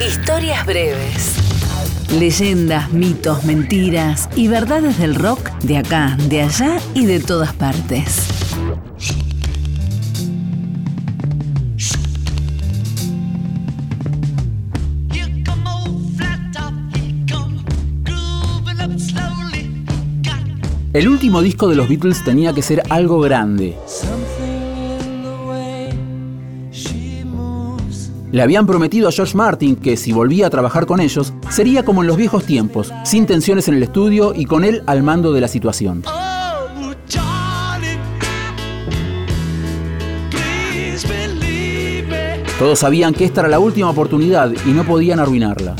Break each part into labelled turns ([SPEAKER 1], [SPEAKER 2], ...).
[SPEAKER 1] Historias breves. Leyendas, mitos, mentiras y verdades del rock de acá, de allá y de todas partes.
[SPEAKER 2] El último disco de los Beatles tenía que ser algo grande. Le habían prometido a George Martin que si volvía a trabajar con ellos, sería como en los viejos tiempos, sin tensiones en el estudio y con él al mando de la situación. Todos sabían que esta era la última oportunidad y no podían arruinarla.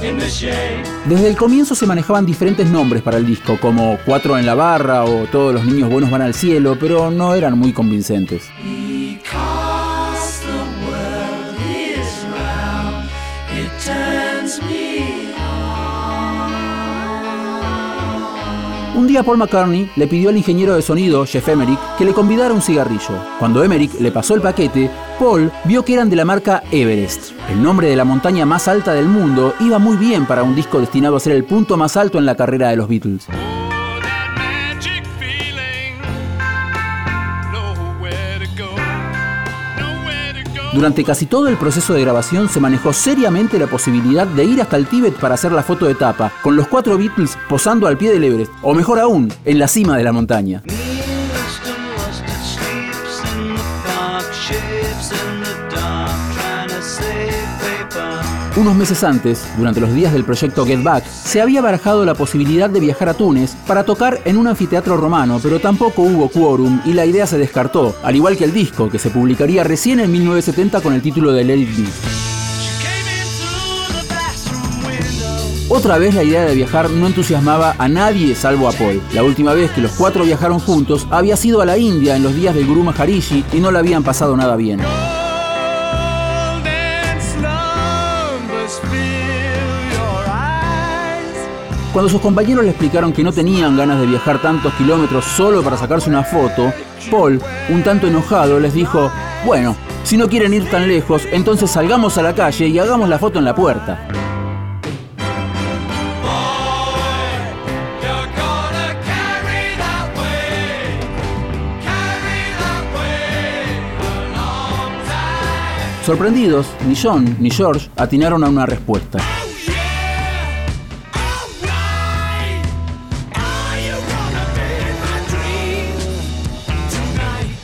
[SPEAKER 2] Desde el comienzo se manejaban diferentes nombres para el disco, como Cuatro en la barra o Todos los niños buenos van al cielo, pero no eran muy convincentes. Un día Paul McCartney le pidió al ingeniero de sonido, Jeff Emerick, que le convidara un cigarrillo. Cuando Emerick le pasó el paquete, Paul vio que eran de la marca Everest. El nombre de la montaña más alta del mundo iba muy bien para un disco destinado a ser el punto más alto en la carrera de los Beatles. Durante casi todo el proceso de grabación se manejó seriamente la posibilidad de ir hasta el Tíbet para hacer la foto de tapa, con los cuatro Beatles posando al pie del Everest, o mejor aún, en la cima de la montaña. Unos meses antes, durante los días del proyecto Get Back, se había barajado la posibilidad de viajar a Túnez para tocar en un anfiteatro romano, pero tampoco hubo quórum y la idea se descartó, al igual que el disco, que se publicaría recién en 1970 con el título de Let It Otra vez la idea de viajar no entusiasmaba a nadie salvo a Paul. La última vez que los cuatro viajaron juntos había sido a la India en los días del Guru Maharishi y no le habían pasado nada bien. Cuando sus compañeros le explicaron que no tenían ganas de viajar tantos kilómetros solo para sacarse una foto, Paul, un tanto enojado, les dijo, bueno, si no quieren ir tan lejos, entonces salgamos a la calle y hagamos la foto en la puerta. Sorprendidos, ni John ni George atinaron a una respuesta.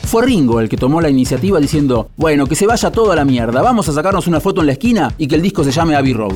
[SPEAKER 2] Fue Ringo el que tomó la iniciativa diciendo, bueno, que se vaya todo a la mierda, vamos a sacarnos una foto en la esquina y que el disco se llame Abbey Road.